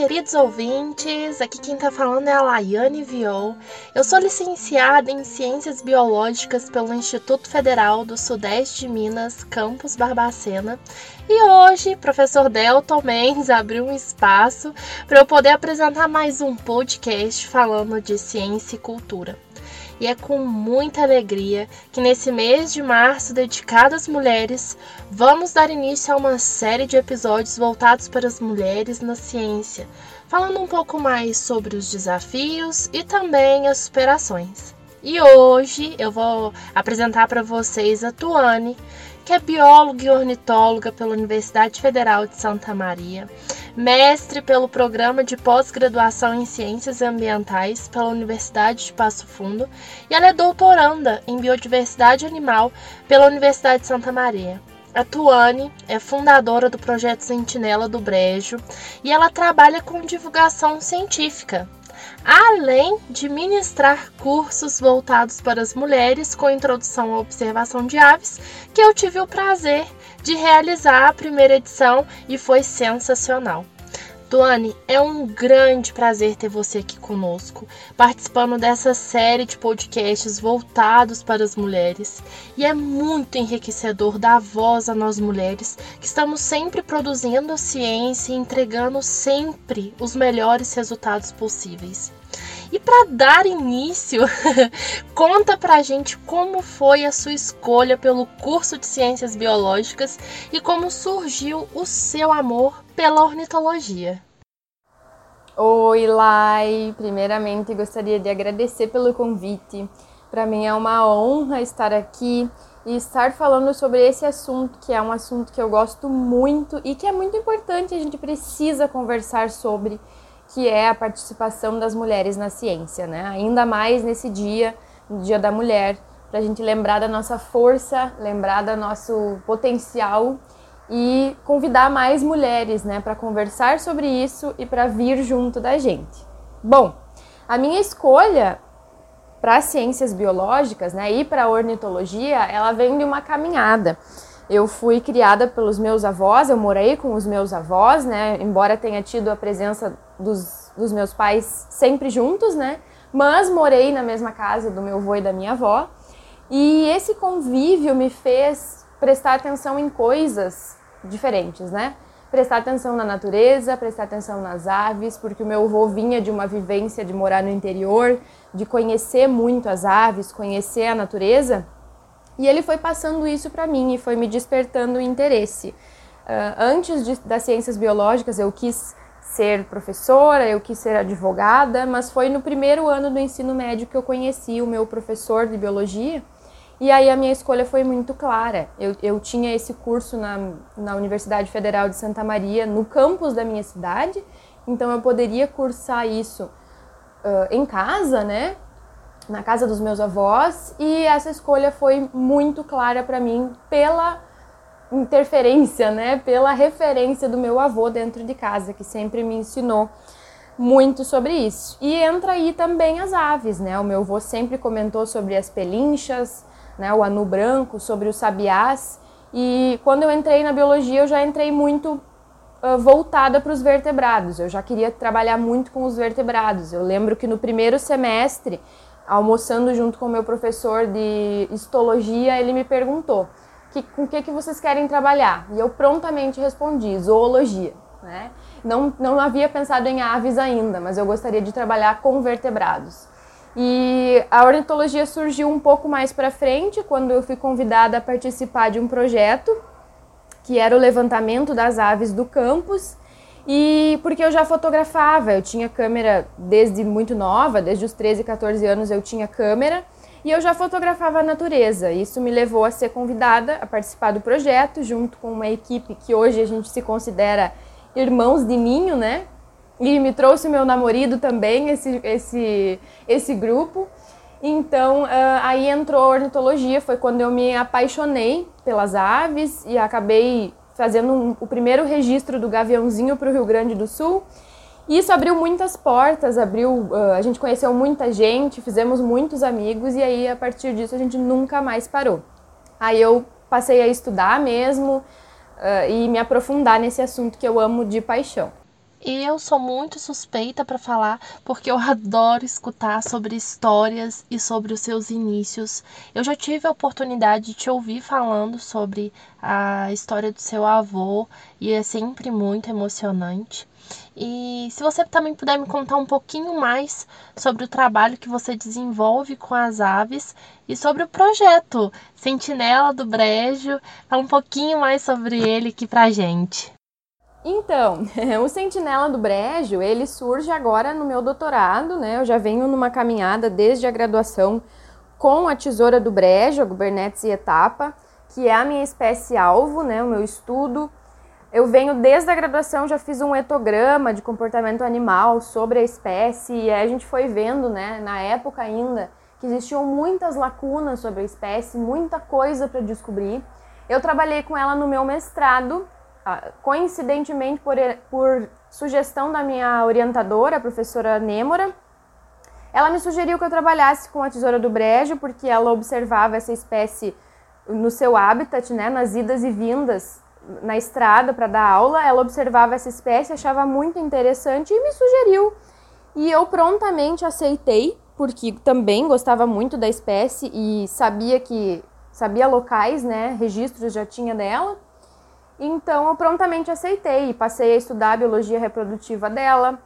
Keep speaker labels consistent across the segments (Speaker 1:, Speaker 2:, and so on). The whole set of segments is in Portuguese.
Speaker 1: queridos ouvintes! Aqui quem está falando é a Laiane Viol. Eu sou licenciada em Ciências Biológicas pelo Instituto Federal do Sudeste de Minas, campus Barbacena. E hoje, professor Delton Mendes abriu um espaço para eu poder apresentar mais um podcast falando de ciência e cultura e é com muita alegria que nesse mês de março dedicado às mulheres, vamos dar início a uma série de episódios voltados para as mulheres na ciência, falando um pouco mais sobre os desafios e também as superações. E hoje eu vou apresentar para vocês a Tuane, que é bióloga e ornitóloga pela Universidade Federal de Santa Maria, mestre pelo Programa de Pós-Graduação em Ciências Ambientais pela Universidade de Passo Fundo e ela é doutoranda em Biodiversidade Animal pela Universidade de Santa Maria. A Tuane é fundadora do projeto Sentinela do Brejo e ela trabalha com divulgação científica, além de ministrar cursos voltados para as mulheres com introdução à observação de aves, que eu tive o prazer de realizar a primeira edição e foi sensacional. Tuane, é um grande prazer ter você aqui conosco, participando dessa série de podcasts voltados para as mulheres. E é muito enriquecedor dar voz a nós mulheres, que estamos sempre produzindo ciência e entregando sempre os melhores resultados possíveis. E para dar início, conta pra gente como foi a sua escolha pelo curso de Ciências Biológicas e como surgiu o seu amor pela ornitologia.
Speaker 2: Oi, Lai! Primeiramente, gostaria de agradecer pelo convite. Para mim é uma honra estar aqui e estar falando sobre esse assunto, que é um assunto que eu gosto muito e que é muito importante, a gente precisa conversar sobre que é a participação das mulheres na ciência, né? Ainda mais nesse dia, no Dia da Mulher, para a gente lembrar da nossa força, lembrar do nosso potencial e convidar mais mulheres, né, para conversar sobre isso e para vir junto da gente. Bom, a minha escolha para ciências biológicas, né, e para ornitologia, ela vem de uma caminhada. Eu fui criada pelos meus avós, eu morei com os meus avós, né? Embora tenha tido a presença dos, dos meus pais sempre juntos, né? Mas morei na mesma casa do meu avô e da minha avó. E esse convívio me fez prestar atenção em coisas diferentes, né? Prestar atenção na natureza, prestar atenção nas aves, porque o meu avô vinha de uma vivência de morar no interior, de conhecer muito as aves, conhecer a natureza. E ele foi passando isso para mim e foi me despertando o interesse. Uh, antes de, das ciências biológicas, eu quis ser professora, eu quis ser advogada, mas foi no primeiro ano do ensino médio que eu conheci o meu professor de biologia. E aí a minha escolha foi muito clara. Eu, eu tinha esse curso na, na Universidade Federal de Santa Maria, no campus da minha cidade, então eu poderia cursar isso uh, em casa, né? Na casa dos meus avós e essa escolha foi muito clara para mim pela interferência, né, pela referência do meu avô dentro de casa, que sempre me ensinou muito sobre isso. E entra aí também as aves, né? O meu avô sempre comentou sobre as pelinchas, né, o anu branco, sobre os sabiás. E quando eu entrei na biologia, eu já entrei muito uh, voltada para os vertebrados. Eu já queria trabalhar muito com os vertebrados. Eu lembro que no primeiro semestre almoçando junto com o meu professor de histologia, ele me perguntou que, com o que, que vocês querem trabalhar? E eu prontamente respondi, zoologia. Né? Não, não havia pensado em aves ainda, mas eu gostaria de trabalhar com vertebrados. E a ornitologia surgiu um pouco mais para frente, quando eu fui convidada a participar de um projeto que era o levantamento das aves do campus e porque eu já fotografava, eu tinha câmera desde muito nova, desde os 13, 14 anos eu tinha câmera e eu já fotografava a natureza. Isso me levou a ser convidada a participar do projeto, junto com uma equipe que hoje a gente se considera irmãos de ninho, né? E me trouxe meu namorado também, esse, esse, esse grupo. Então, uh, aí entrou a ornitologia, foi quando eu me apaixonei pelas aves e acabei fazendo um, o primeiro registro do Gaviãozinho para o Rio Grande do Sul. E isso abriu muitas portas, abriu, uh, a gente conheceu muita gente, fizemos muitos amigos e aí a partir disso a gente nunca mais parou. Aí eu passei a estudar mesmo uh, e me aprofundar nesse assunto que eu amo de paixão.
Speaker 1: Eu sou muito suspeita para falar porque eu adoro escutar sobre histórias e sobre os seus inícios. Eu já tive a oportunidade de te ouvir falando sobre a história do seu avô e é sempre muito emocionante. E se você também puder me contar um pouquinho mais sobre o trabalho que você desenvolve com as aves e sobre o projeto Sentinela do Brejo, fala um pouquinho mais sobre ele aqui pra gente.
Speaker 2: Então, o Sentinela do Brejo, ele surge agora no meu doutorado, né? Eu já venho numa caminhada desde a graduação com a tesoura do Brejo, a Gubernetes e Etapa, que é a minha espécie alvo, né? O meu estudo. Eu venho desde a graduação, já fiz um etograma de comportamento animal sobre a espécie e a gente foi vendo, né, na época ainda, que existiam muitas lacunas sobre a espécie, muita coisa para descobrir. Eu trabalhei com ela no meu mestrado coincidentemente por, por sugestão da minha orientadora, a professora Nêmora, ela me sugeriu que eu trabalhasse com a tesoura do brejo, porque ela observava essa espécie no seu habitat, né, nas idas e vindas na estrada para dar aula. Ela observava essa espécie, achava muito interessante e me sugeriu. E eu prontamente aceitei, porque também gostava muito da espécie e sabia que sabia locais, né, registros já tinha dela. Então eu prontamente aceitei e passei a estudar a biologia reprodutiva dela.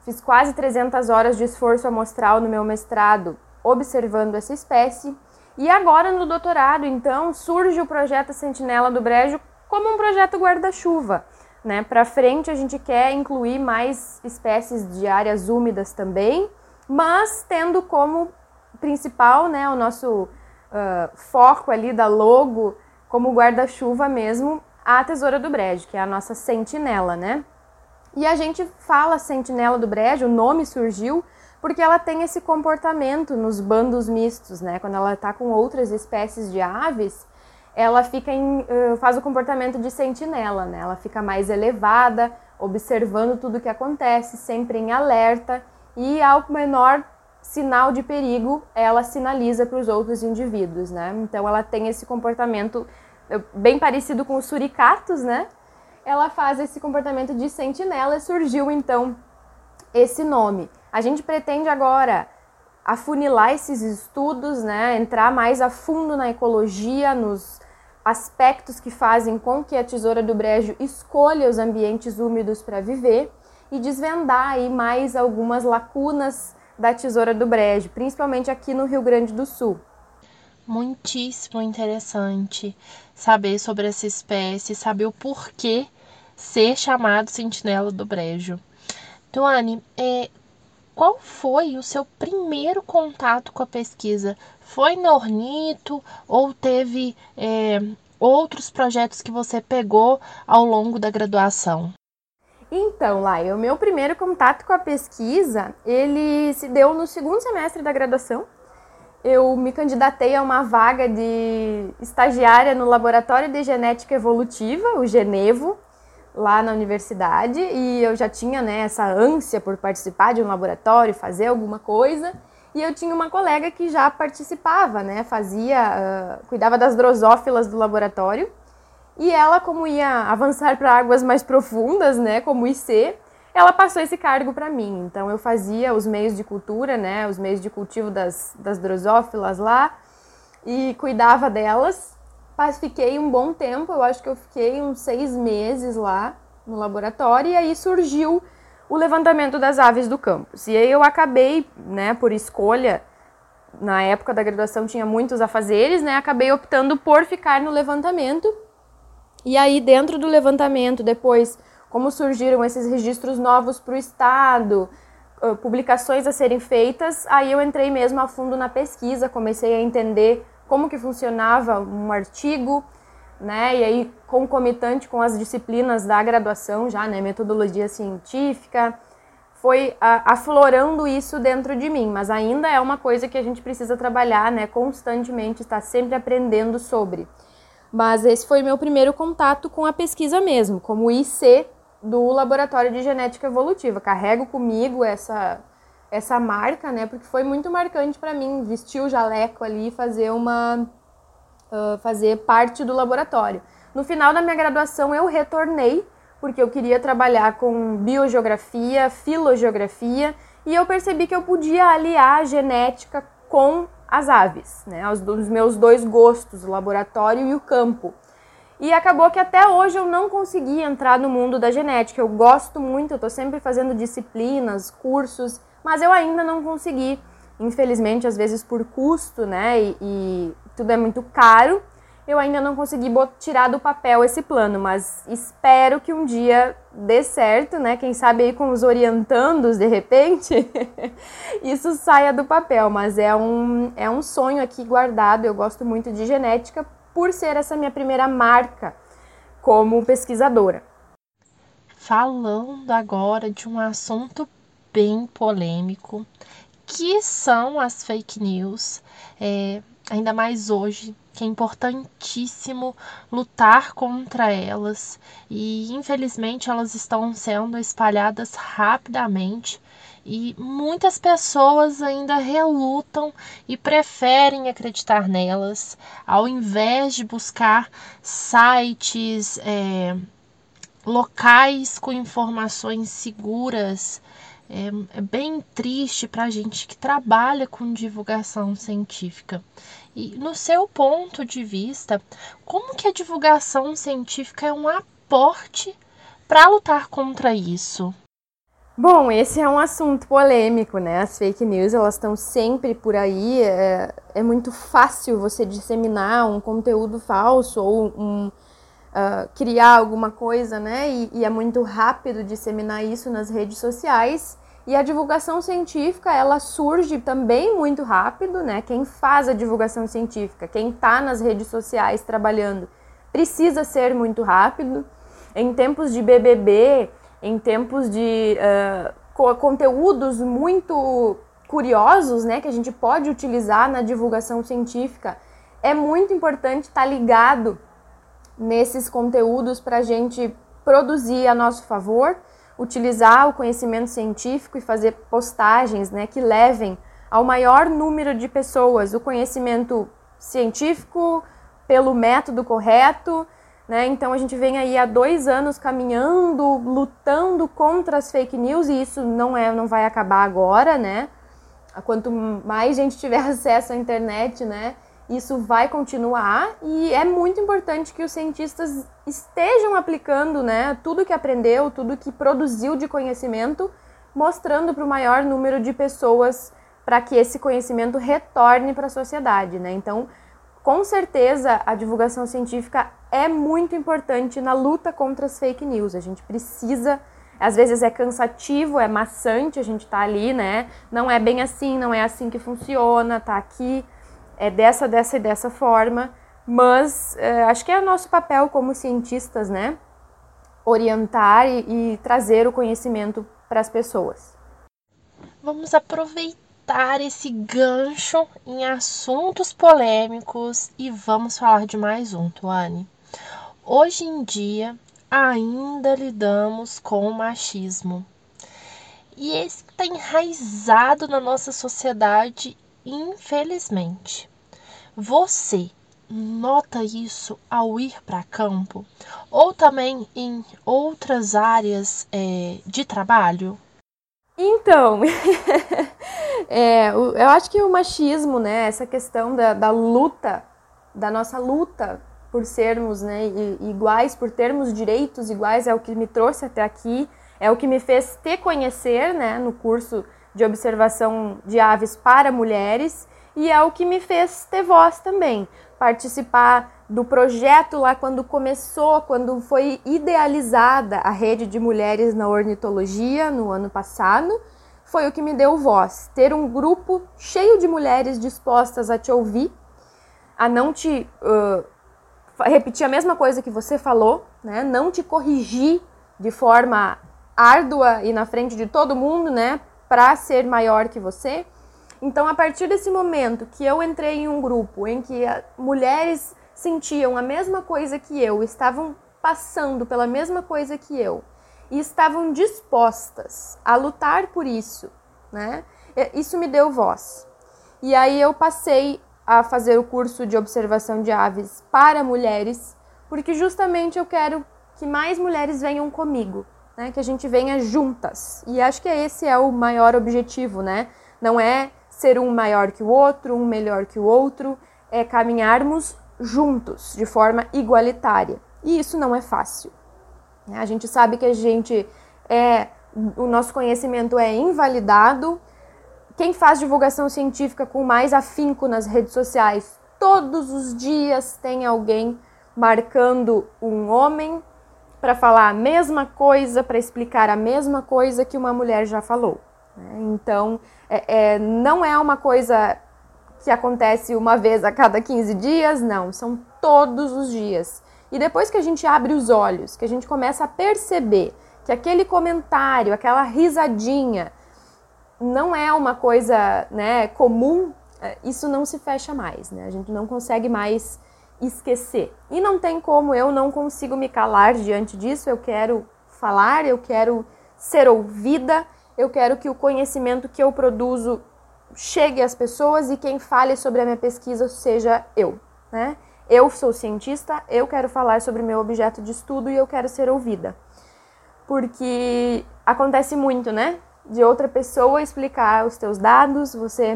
Speaker 2: Fiz quase 300 horas de esforço amostral no meu mestrado observando essa espécie. E agora no doutorado, então, surge o projeto Sentinela do Brejo como um projeto guarda-chuva. Né? Para frente a gente quer incluir mais espécies de áreas úmidas também, mas tendo como principal né, o nosso uh, foco ali da logo como guarda-chuva mesmo a tesoura do brejo, que é a nossa sentinela, né? E a gente fala sentinela do brejo, o nome surgiu porque ela tem esse comportamento nos bandos mistos, né? Quando ela está com outras espécies de aves, ela fica em, faz o comportamento de sentinela, né? Ela fica mais elevada, observando tudo o que acontece, sempre em alerta e ao menor sinal de perigo, ela sinaliza para os outros indivíduos, né? Então ela tem esse comportamento bem parecido com os suricatos, né? Ela faz esse comportamento de sentinela e surgiu então esse nome. A gente pretende agora afunilar esses estudos, né? Entrar mais a fundo na ecologia, nos aspectos que fazem com que a tesoura do brejo escolha os ambientes úmidos para viver e desvendar aí mais algumas lacunas da tesoura do brejo, principalmente aqui no Rio Grande do Sul
Speaker 1: muitíssimo interessante saber sobre essa espécie, saber o porquê ser chamado sentinela do brejo. Tuane, é, qual foi o seu primeiro contato com a pesquisa? Foi no Ornito ou teve é, outros projetos que você pegou ao longo da graduação?
Speaker 2: Então, Lai, o meu primeiro contato com a pesquisa, ele se deu no segundo semestre da graduação, eu me candidatei a uma vaga de estagiária no Laboratório de Genética Evolutiva, o Genevo, lá na universidade, e eu já tinha né, essa ânsia por participar de um laboratório, fazer alguma coisa. E eu tinha uma colega que já participava, né, fazia, uh, cuidava das drosófilas do laboratório. E ela, como ia avançar para águas mais profundas, né, como IC, ela passou esse cargo para mim. Então eu fazia os meios de cultura, né, os meios de cultivo das, das drosófilas lá e cuidava delas. Mas fiquei um bom tempo, eu acho que eu fiquei uns seis meses lá no laboratório e aí surgiu o levantamento das aves do campus. E aí eu acabei, né, por escolha, na época da graduação tinha muitos afazeres, né, acabei optando por ficar no levantamento. E aí dentro do levantamento, depois como surgiram esses registros novos para o Estado, publicações a serem feitas, aí eu entrei mesmo a fundo na pesquisa, comecei a entender como que funcionava um artigo, né? E aí concomitante com as disciplinas da graduação já, né, metodologia científica, foi aflorando isso dentro de mim, mas ainda é uma coisa que a gente precisa trabalhar, né, constantemente, estar sempre aprendendo sobre. Mas esse foi meu primeiro contato com a pesquisa mesmo, como IC do Laboratório de Genética Evolutiva. Carrego comigo essa essa marca, né? Porque foi muito marcante para mim vestir o jaleco ali e fazer uma uh, fazer parte do laboratório. No final da minha graduação eu retornei porque eu queria trabalhar com biogeografia, filogeografia, e eu percebi que eu podia aliar a genética com as aves, né? Os, os meus dois gostos, o laboratório e o campo. E acabou que até hoje eu não consegui entrar no mundo da genética. Eu gosto muito, eu estou sempre fazendo disciplinas, cursos, mas eu ainda não consegui. Infelizmente, às vezes por custo, né? E, e tudo é muito caro. Eu ainda não consegui tirar do papel esse plano, mas espero que um dia dê certo, né? Quem sabe aí com os orientandos, de repente, isso saia do papel. Mas é um, é um sonho aqui guardado. Eu gosto muito de genética por ser essa minha primeira marca como pesquisadora.
Speaker 1: Falando agora de um assunto bem polêmico, que são as fake news, é, ainda mais hoje, que é importantíssimo lutar contra elas e infelizmente elas estão sendo espalhadas rapidamente e muitas pessoas ainda relutam e preferem acreditar nelas, ao invés de buscar sites, é, locais com informações seguras. É, é bem triste para a gente que trabalha com divulgação científica. E no seu ponto de vista, como que a divulgação científica é um aporte para lutar contra isso?
Speaker 2: Bom, esse é um assunto polêmico, né? As fake news elas estão sempre por aí. É, é, muito fácil você disseminar um conteúdo falso ou um, uh, criar alguma coisa, né? E, e, é muito rápido disseminar isso nas redes sociais. E a divulgação científica ela surge também muito rápido, né? Quem faz a divulgação científica, quem está nas redes sociais trabalhando, precisa ser muito rápido. Em tempos de BBB em tempos de uh, conteúdos muito curiosos, né, que a gente pode utilizar na divulgação científica, é muito importante estar tá ligado nesses conteúdos para a gente produzir a nosso favor, utilizar o conhecimento científico e fazer postagens, né, que levem ao maior número de pessoas o conhecimento científico pelo método correto, né? Então a gente vem aí há dois anos caminhando, lutando contra as fake news e isso não é, não vai acabar agora, né? Quanto mais gente tiver acesso à internet, né? Isso vai continuar e é muito importante que os cientistas estejam aplicando, né? Tudo que aprendeu, tudo que produziu de conhecimento, mostrando para o maior número de pessoas para que esse conhecimento retorne para a sociedade, né? Então com certeza a divulgação científica é muito importante na luta contra as fake news. A gente precisa, às vezes é cansativo, é maçante, a gente tá ali, né? Não é bem assim, não é assim que funciona, tá aqui, é dessa, dessa e dessa forma. Mas é, acho que é nosso papel como cientistas, né? Orientar e, e trazer o conhecimento para as pessoas.
Speaker 1: Vamos aproveitar esse gancho em assuntos polêmicos e vamos falar de mais um, Tuane. Hoje em dia ainda lidamos com o machismo. E esse está enraizado na nossa sociedade, infelizmente. Você nota isso ao ir para campo ou também em outras áreas é, de trabalho?
Speaker 2: Então, é, eu acho que o machismo, né, essa questão da, da luta, da nossa luta por sermos né, iguais, por termos direitos iguais, é o que me trouxe até aqui, é o que me fez te conhecer né, no curso de observação de aves para mulheres e é o que me fez ter voz também, participar do projeto lá quando começou, quando foi idealizada a rede de mulheres na ornitologia no ano passado, foi o que me deu voz. Ter um grupo cheio de mulheres dispostas a te ouvir, a não te uh, repetir a mesma coisa que você falou, né? não te corrigir de forma árdua e na frente de todo mundo, né? Para ser maior que você. Então, a partir desse momento que eu entrei em um grupo em que mulheres sentiam a mesma coisa que eu, estavam passando pela mesma coisa que eu e estavam dispostas a lutar por isso, né? Isso me deu voz. E aí eu passei a fazer o curso de observação de aves para mulheres, porque justamente eu quero que mais mulheres venham comigo, né? Que a gente venha juntas. E acho que esse é o maior objetivo, né? Não é ser um maior que o outro, um melhor que o outro, é caminharmos juntos, de forma igualitária. E isso não é fácil. Né? A gente sabe que a gente é o nosso conhecimento é invalidado. Quem faz divulgação científica com mais afinco nas redes sociais, todos os dias tem alguém marcando um homem para falar a mesma coisa, para explicar a mesma coisa que uma mulher já falou. Né? Então, é, é, não é uma coisa que acontece uma vez a cada 15 dias, não, são todos os dias. E depois que a gente abre os olhos, que a gente começa a perceber que aquele comentário, aquela risadinha não é uma coisa né, comum, é, isso não se fecha mais, né? A gente não consegue mais esquecer. E não tem como eu não consigo me calar diante disso, eu quero falar, eu quero ser ouvida, eu quero que o conhecimento que eu produzo chegue às pessoas e quem fale sobre a minha pesquisa seja eu, né? Eu sou cientista, eu quero falar sobre meu objeto de estudo e eu quero ser ouvida. Porque acontece muito, né? De outra pessoa explicar os teus dados, você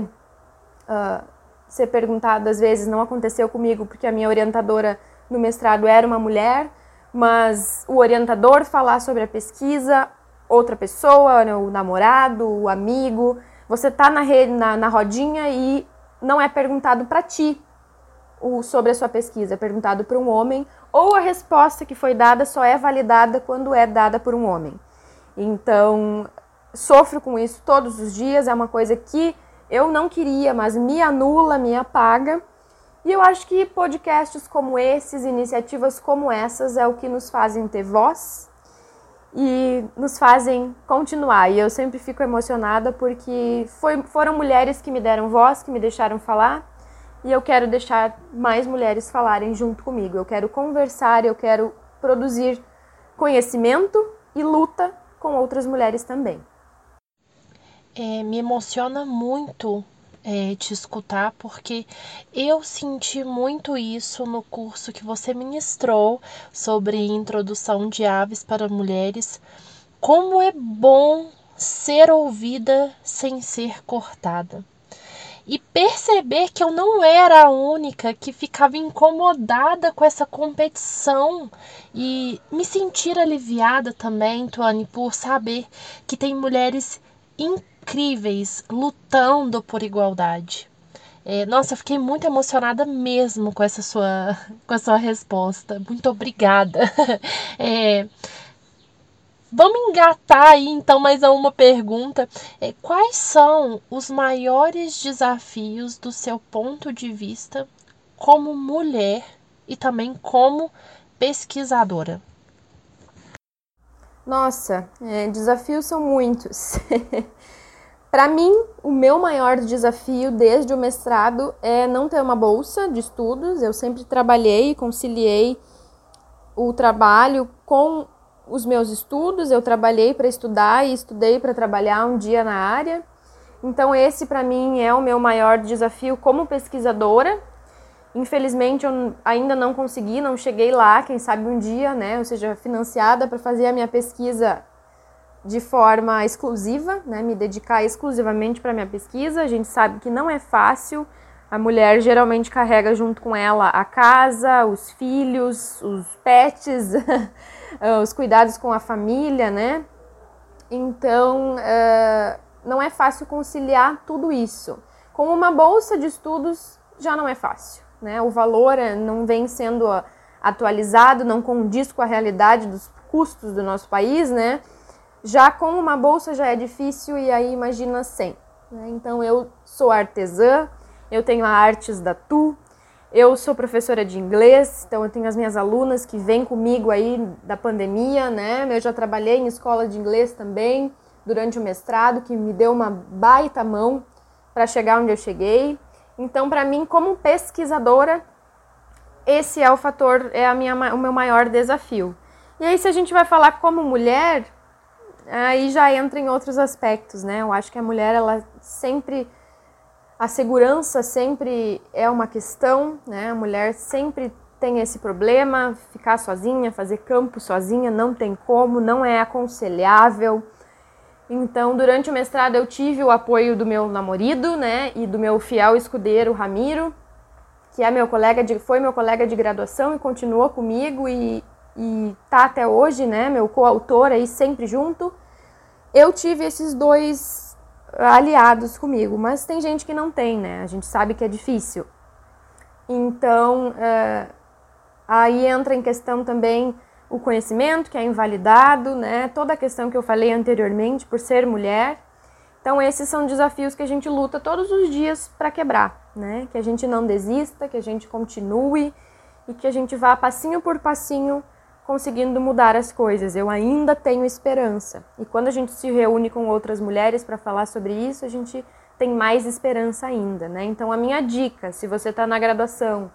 Speaker 2: uh, ser perguntado, às vezes não aconteceu comigo porque a minha orientadora no mestrado era uma mulher, mas o orientador falar sobre a pesquisa, outra pessoa, né, o namorado, o amigo, você tá na, rede, na, na rodinha e não é perguntado para ti o, sobre a sua pesquisa, é perguntado para um homem, ou a resposta que foi dada só é validada quando é dada por um homem. Então, sofro com isso todos os dias, é uma coisa que eu não queria, mas me anula, me apaga. E eu acho que podcasts como esses, iniciativas como essas, é o que nos fazem ter voz e nos fazem continuar. E eu sempre fico emocionada porque foi, foram mulheres que me deram voz, que me deixaram falar e eu quero deixar mais mulheres falarem junto comigo. Eu quero conversar, eu quero produzir conhecimento e luta com outras mulheres também.
Speaker 1: É, me emociona muito é, te escutar, porque eu senti muito isso no curso que você ministrou sobre introdução de aves para mulheres. Como é bom ser ouvida sem ser cortada e perceber que eu não era a única que ficava incomodada com essa competição e me sentir aliviada também, Tuane, por saber que tem mulheres incríveis lutando por igualdade. É, nossa, eu fiquei muito emocionada mesmo com essa sua, com a sua resposta. Muito obrigada. É, Vamos engatar aí então mais uma pergunta. É, quais são os maiores desafios do seu ponto de vista como mulher e também como pesquisadora?
Speaker 2: Nossa, é, desafios são muitos. Para mim, o meu maior desafio desde o mestrado é não ter uma bolsa de estudos. Eu sempre trabalhei e conciliei o trabalho com os meus estudos, eu trabalhei para estudar e estudei para trabalhar um dia na área. Então esse para mim é o meu maior desafio como pesquisadora. Infelizmente eu ainda não consegui, não cheguei lá, quem sabe um dia, né, ou seja, financiada para fazer a minha pesquisa de forma exclusiva, né, me dedicar exclusivamente para minha pesquisa. A gente sabe que não é fácil. A mulher geralmente carrega junto com ela a casa, os filhos, os pets, os cuidados com a família, né? Então, uh, não é fácil conciliar tudo isso. Com uma bolsa de estudos já não é fácil, né? O valor eh, não vem sendo atualizado, não condiz com a realidade dos custos do nosso país, né? Já com uma bolsa já é difícil e aí imagina sem. Né? Então eu sou artesã, eu tenho a Artes da Tu, eu sou professora de inglês, então eu tenho as minhas alunas que vêm comigo aí da pandemia, né? Eu já trabalhei em escola de inglês também durante o mestrado, que me deu uma baita mão para chegar onde eu cheguei. Então, para mim, como pesquisadora, esse é o fator, é a minha, o meu maior desafio. E aí, se a gente vai falar como mulher, aí já entra em outros aspectos, né? Eu acho que a mulher, ela sempre a segurança sempre é uma questão, né? A mulher sempre tem esse problema, ficar sozinha, fazer campo sozinha, não tem como, não é aconselhável. Então, durante o mestrado eu tive o apoio do meu namorado, né, e do meu fiel escudeiro Ramiro, que é meu colega de, foi meu colega de graduação e continuou comigo e, e tá até hoje, né, meu coautor aí sempre junto. Eu tive esses dois aliados comigo, mas tem gente que não tem, né? A gente sabe que é difícil. Então, uh, aí entra em questão também o conhecimento que é invalidado, né? Toda a questão que eu falei anteriormente por ser mulher. Então, esses são desafios que a gente luta todos os dias para quebrar, né? Que a gente não desista, que a gente continue e que a gente vá passinho por passinho conseguindo mudar as coisas. Eu ainda tenho esperança. E quando a gente se reúne com outras mulheres para falar sobre isso, a gente tem mais esperança ainda, né? Então, a minha dica, se você está na graduação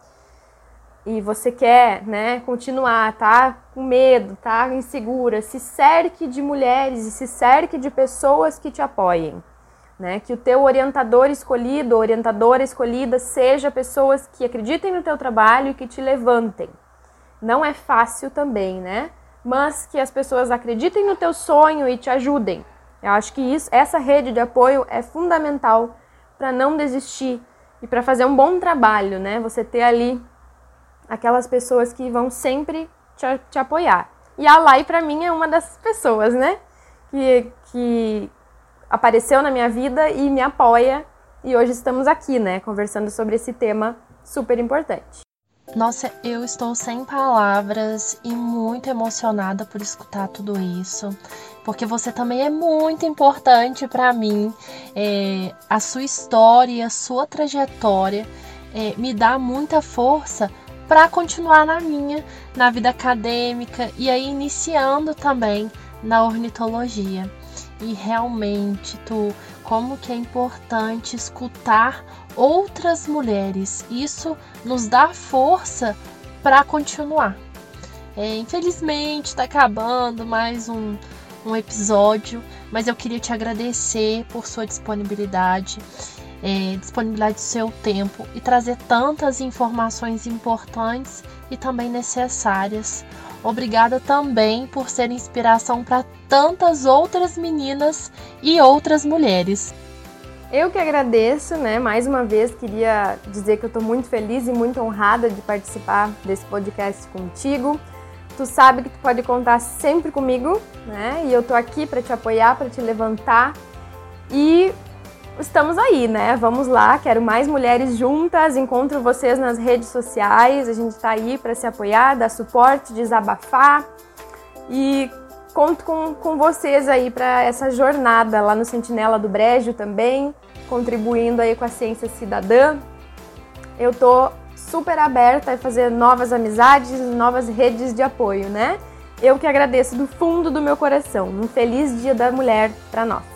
Speaker 2: e você quer, né, continuar, tá com medo, tá insegura, se cerque de mulheres e se cerque de pessoas que te apoiem, né? Que o teu orientador escolhido, orientadora escolhida seja pessoas que acreditem no teu trabalho e que te levantem não é fácil também, né? Mas que as pessoas acreditem no teu sonho e te ajudem. Eu acho que isso, essa rede de apoio é fundamental para não desistir e para fazer um bom trabalho, né? Você ter ali aquelas pessoas que vão sempre te, te apoiar. E a Lai, para mim, é uma dessas pessoas, né? Que, que apareceu na minha vida e me apoia. E hoje estamos aqui, né? Conversando sobre esse tema super importante.
Speaker 1: Nossa, eu estou sem palavras e muito emocionada por escutar tudo isso, porque você também é muito importante para mim. É, a sua história, a sua trajetória é, me dá muita força para continuar na minha, na vida acadêmica e aí iniciando também na ornitologia. E realmente, tu, como que é importante escutar outras mulheres. Isso nos dá força para continuar. É, infelizmente está acabando mais um, um episódio, mas eu queria te agradecer por sua disponibilidade, é, disponibilidade do seu tempo e trazer tantas informações importantes e também necessárias. Obrigada também por ser inspiração para tantas outras meninas e outras mulheres.
Speaker 2: Eu que agradeço, né? Mais uma vez queria dizer que eu estou muito feliz e muito honrada de participar desse podcast contigo. Tu sabe que tu pode contar sempre comigo, né? E eu tô aqui para te apoiar, para te levantar. E estamos aí, né? Vamos lá, quero mais mulheres juntas. Encontro vocês nas redes sociais. A gente está aí para se apoiar, dar suporte, desabafar. E conto com, com vocês aí para essa jornada lá no Sentinela do Brejo também contribuindo aí com a ciência cidadã. Eu tô super aberta a fazer novas amizades, novas redes de apoio, né? Eu que agradeço do fundo do meu coração. Um feliz Dia da Mulher para nós.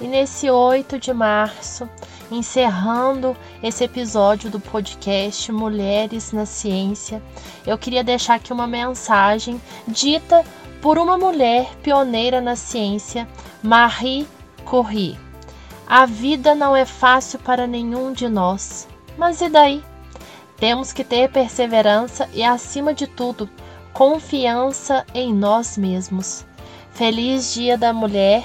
Speaker 1: E nesse 8 de março, encerrando esse episódio do podcast Mulheres na Ciência, eu queria deixar aqui uma mensagem dita por uma mulher pioneira na ciência, Marie Curie. A vida não é fácil para nenhum de nós. Mas e daí? Temos que ter perseverança e, acima de tudo, confiança em nós mesmos. Feliz Dia da Mulher